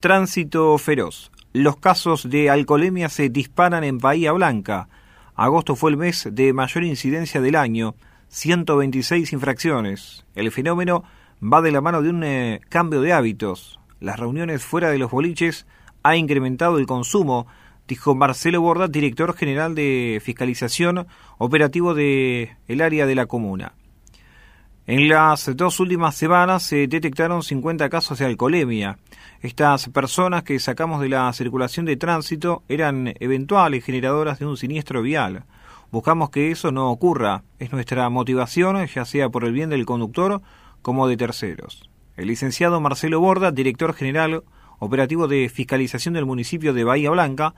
Tránsito feroz. Los casos de alcoholemia se disparan en Bahía Blanca. Agosto fue el mes de mayor incidencia del año, 126 infracciones. El fenómeno va de la mano de un eh, cambio de hábitos. Las reuniones fuera de los boliches ha incrementado el consumo, dijo Marcelo Borda, director general de fiscalización operativo del el área de la comuna. En las dos últimas semanas se detectaron 50 casos de alcoholemia. Estas personas que sacamos de la circulación de tránsito eran eventuales generadoras de un siniestro vial. Buscamos que eso no ocurra. Es nuestra motivación, ya sea por el bien del conductor como de terceros. El licenciado Marcelo Borda, director general operativo de fiscalización del municipio de Bahía Blanca,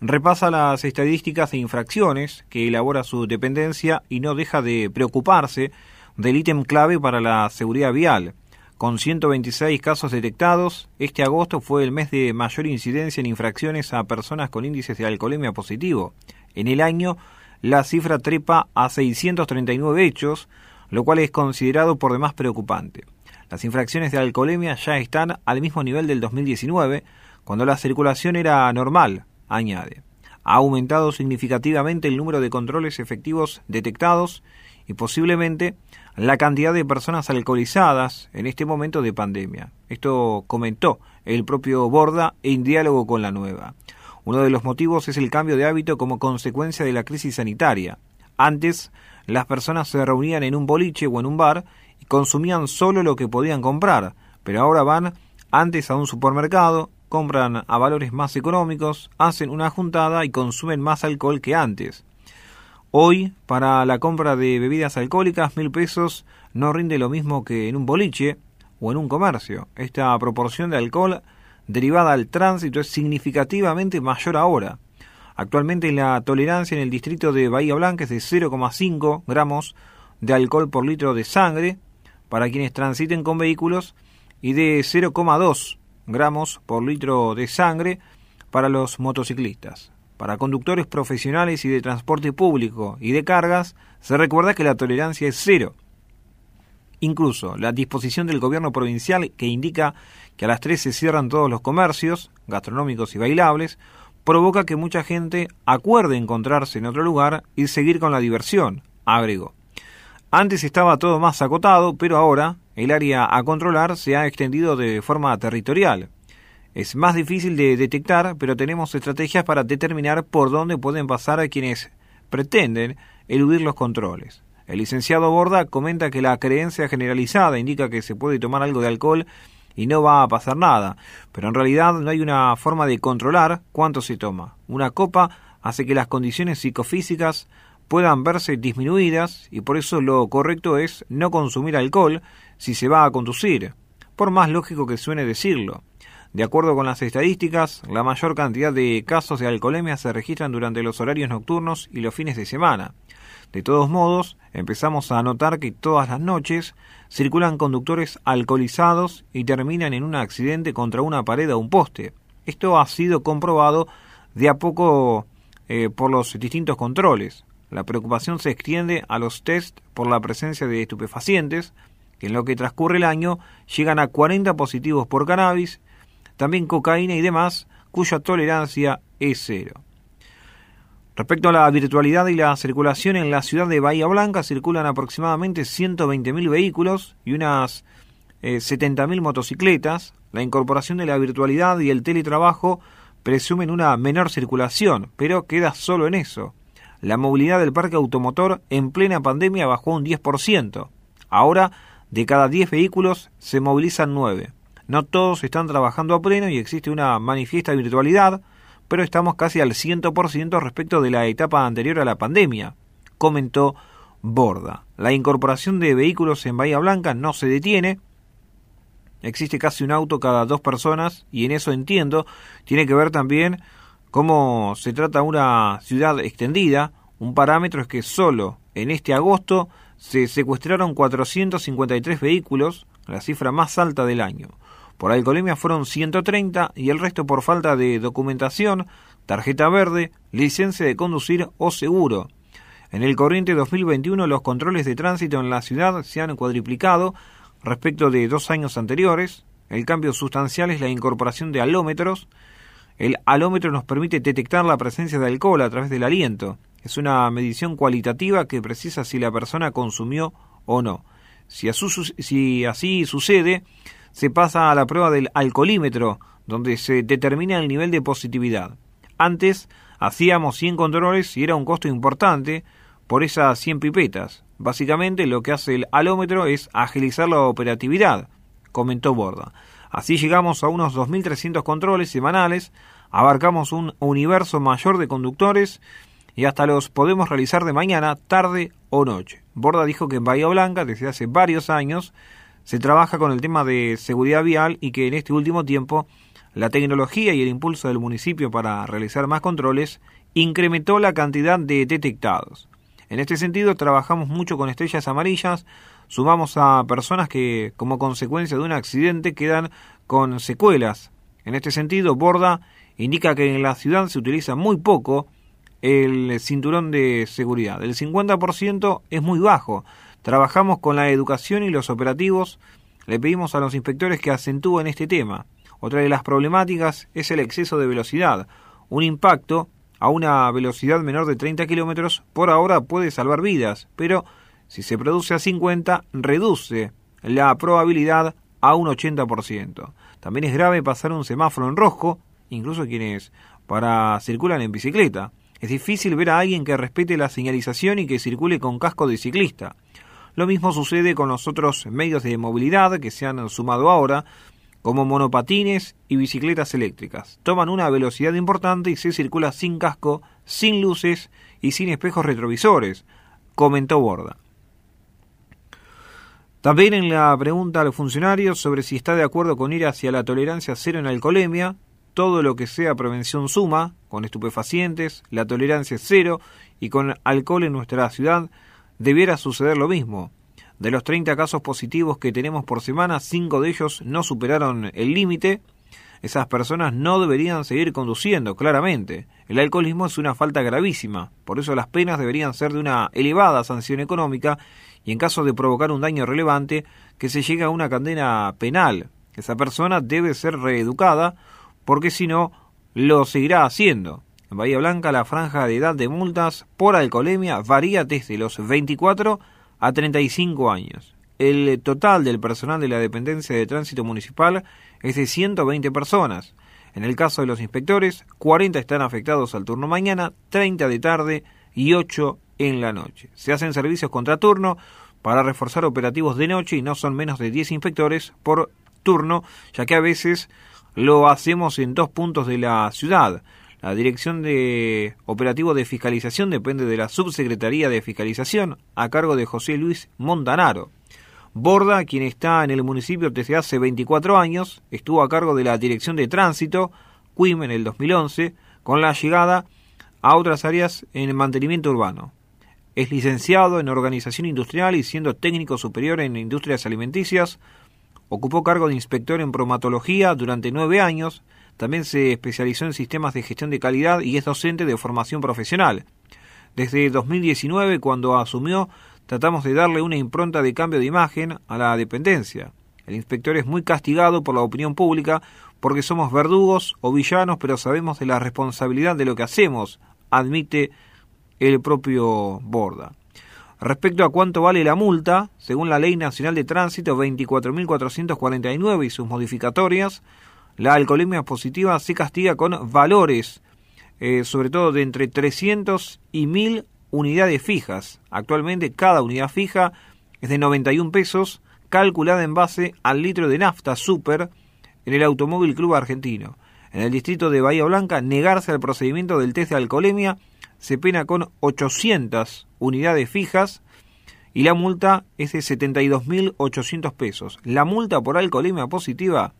repasa las estadísticas de infracciones que elabora su dependencia y no deja de preocuparse del ítem clave para la seguridad vial. Con 126 casos detectados, este agosto fue el mes de mayor incidencia en infracciones a personas con índices de alcoholemia positivo. En el año, la cifra trepa a 639 hechos, lo cual es considerado por demás preocupante. Las infracciones de alcoholemia ya están al mismo nivel del 2019, cuando la circulación era normal, añade. Ha aumentado significativamente el número de controles efectivos detectados y posiblemente la cantidad de personas alcoholizadas en este momento de pandemia. Esto comentó el propio Borda en diálogo con la nueva. Uno de los motivos es el cambio de hábito como consecuencia de la crisis sanitaria. Antes, las personas se reunían en un boliche o en un bar y consumían solo lo que podían comprar, pero ahora van antes a un supermercado, compran a valores más económicos, hacen una juntada y consumen más alcohol que antes. Hoy, para la compra de bebidas alcohólicas, mil pesos no rinde lo mismo que en un boliche o en un comercio. Esta proporción de alcohol derivada al tránsito es significativamente mayor ahora. Actualmente la tolerancia en el distrito de Bahía Blanca es de 0,5 gramos de alcohol por litro de sangre para quienes transiten con vehículos y de 0,2 gramos por litro de sangre para los motociclistas. Para conductores profesionales y de transporte público y de cargas, se recuerda que la tolerancia es cero. Incluso la disposición del gobierno provincial que indica que a las 3 se cierran todos los comercios, gastronómicos y bailables, provoca que mucha gente acuerde encontrarse en otro lugar y seguir con la diversión, agregó. Antes estaba todo más acotado, pero ahora el área a controlar se ha extendido de forma territorial. Es más difícil de detectar, pero tenemos estrategias para determinar por dónde pueden pasar a quienes pretenden eludir los controles. El licenciado Borda comenta que la creencia generalizada indica que se puede tomar algo de alcohol y no va a pasar nada, pero en realidad no hay una forma de controlar cuánto se toma. Una copa hace que las condiciones psicofísicas puedan verse disminuidas y por eso lo correcto es no consumir alcohol si se va a conducir, por más lógico que suene decirlo. De acuerdo con las estadísticas, la mayor cantidad de casos de alcoholemia se registran durante los horarios nocturnos y los fines de semana. De todos modos, empezamos a notar que todas las noches circulan conductores alcoholizados y terminan en un accidente contra una pared o un poste. Esto ha sido comprobado de a poco eh, por los distintos controles. La preocupación se extiende a los test por la presencia de estupefacientes, que en lo que transcurre el año llegan a 40 positivos por cannabis también cocaína y demás, cuya tolerancia es cero. Respecto a la virtualidad y la circulación en la ciudad de Bahía Blanca, circulan aproximadamente 120.000 vehículos y unas 70.000 eh, motocicletas. La incorporación de la virtualidad y el teletrabajo presumen una menor circulación, pero queda solo en eso. La movilidad del parque automotor en plena pandemia bajó un 10%. Ahora, de cada 10 vehículos se movilizan 9. No todos están trabajando a pleno y existe una manifiesta virtualidad, pero estamos casi al 100% respecto de la etapa anterior a la pandemia, comentó Borda. La incorporación de vehículos en Bahía Blanca no se detiene. Existe casi un auto cada dos personas y en eso entiendo tiene que ver también cómo se trata una ciudad extendida. Un parámetro es que solo en este agosto se secuestraron 453 vehículos, la cifra más alta del año. Por alcoholemia fueron 130 y el resto por falta de documentación, tarjeta verde, licencia de conducir o seguro. En el corriente 2021 los controles de tránsito en la ciudad se han cuadriplicado respecto de dos años anteriores. El cambio sustancial es la incorporación de alómetros. El alómetro nos permite detectar la presencia de alcohol a través del aliento. Es una medición cualitativa que precisa si la persona consumió o no. Si, así sucede, se pasa a la prueba del alcoholímetro, donde se determina el nivel de positividad. Antes hacíamos 100 controles y era un costo importante por esas 100 pipetas. Básicamente lo que hace el alómetro es agilizar la operatividad, comentó Borda. Así llegamos a unos 2.300 controles semanales, abarcamos un universo mayor de conductores y hasta los podemos realizar de mañana, tarde o noche. Borda dijo que en Bahía Blanca, desde hace varios años, se trabaja con el tema de seguridad vial y que en este último tiempo la tecnología y el impulso del municipio para realizar más controles incrementó la cantidad de detectados. En este sentido, trabajamos mucho con estrellas amarillas, sumamos a personas que, como consecuencia de un accidente, quedan con secuelas. En este sentido, Borda indica que en la ciudad se utiliza muy poco el cinturón de seguridad. El 50% es muy bajo. Trabajamos con la educación y los operativos. Le pedimos a los inspectores que acentúen este tema. Otra de las problemáticas es el exceso de velocidad. Un impacto a una velocidad menor de 30 kilómetros por hora puede salvar vidas, pero si se produce a 50 reduce la probabilidad a un 80%. También es grave pasar un semáforo en rojo, incluso quienes para circulan en bicicleta. Es difícil ver a alguien que respete la señalización y que circule con casco de ciclista. Lo mismo sucede con los otros medios de movilidad que se han sumado ahora, como monopatines y bicicletas eléctricas. Toman una velocidad importante y se circula sin casco, sin luces y sin espejos retrovisores, comentó Borda. También en la pregunta al funcionario sobre si está de acuerdo con ir hacia la tolerancia cero en alcoholemia, todo lo que sea prevención suma, con estupefacientes, la tolerancia cero y con alcohol en nuestra ciudad debiera suceder lo mismo. De los 30 casos positivos que tenemos por semana, 5 de ellos no superaron el límite. Esas personas no deberían seguir conduciendo, claramente. El alcoholismo es una falta gravísima, por eso las penas deberían ser de una elevada sanción económica y en caso de provocar un daño relevante, que se llegue a una condena penal. Esa persona debe ser reeducada, porque si no, lo seguirá haciendo. En Bahía Blanca la franja de edad de multas por alcoholemia varía desde los 24 a 35 años. El total del personal de la dependencia de tránsito municipal es de 120 personas. En el caso de los inspectores, 40 están afectados al turno mañana, 30 de tarde y 8 en la noche. Se hacen servicios contraturno para reforzar operativos de noche y no son menos de 10 inspectores por turno, ya que a veces lo hacemos en dos puntos de la ciudad. La Dirección de Operativo de Fiscalización depende de la Subsecretaría de Fiscalización a cargo de José Luis Montanaro. Borda, quien está en el municipio desde hace 24 años, estuvo a cargo de la Dirección de Tránsito, QUIM, en el 2011, con la llegada a otras áreas en el mantenimiento urbano. Es licenciado en Organización Industrial y siendo técnico superior en Industrias Alimenticias, ocupó cargo de inspector en bromatología durante nueve años, también se especializó en sistemas de gestión de calidad y es docente de formación profesional. Desde 2019, cuando asumió, tratamos de darle una impronta de cambio de imagen a la dependencia. El inspector es muy castigado por la opinión pública porque somos verdugos o villanos, pero sabemos de la responsabilidad de lo que hacemos, admite el propio Borda. Respecto a cuánto vale la multa, según la Ley Nacional de Tránsito 24.449 y sus modificatorias, la alcoholemia positiva se castiga con valores, eh, sobre todo de entre 300 y 1000 unidades fijas. Actualmente cada unidad fija es de 91 pesos, calculada en base al litro de nafta super en el Automóvil Club Argentino. En el distrito de Bahía Blanca, negarse al procedimiento del test de alcoholemia se pena con 800 unidades fijas y la multa es de 72.800 pesos. La multa por alcoholemia positiva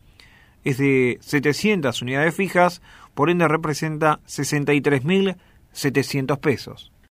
es de 700 unidades fijas, por ende representa 63.700 pesos.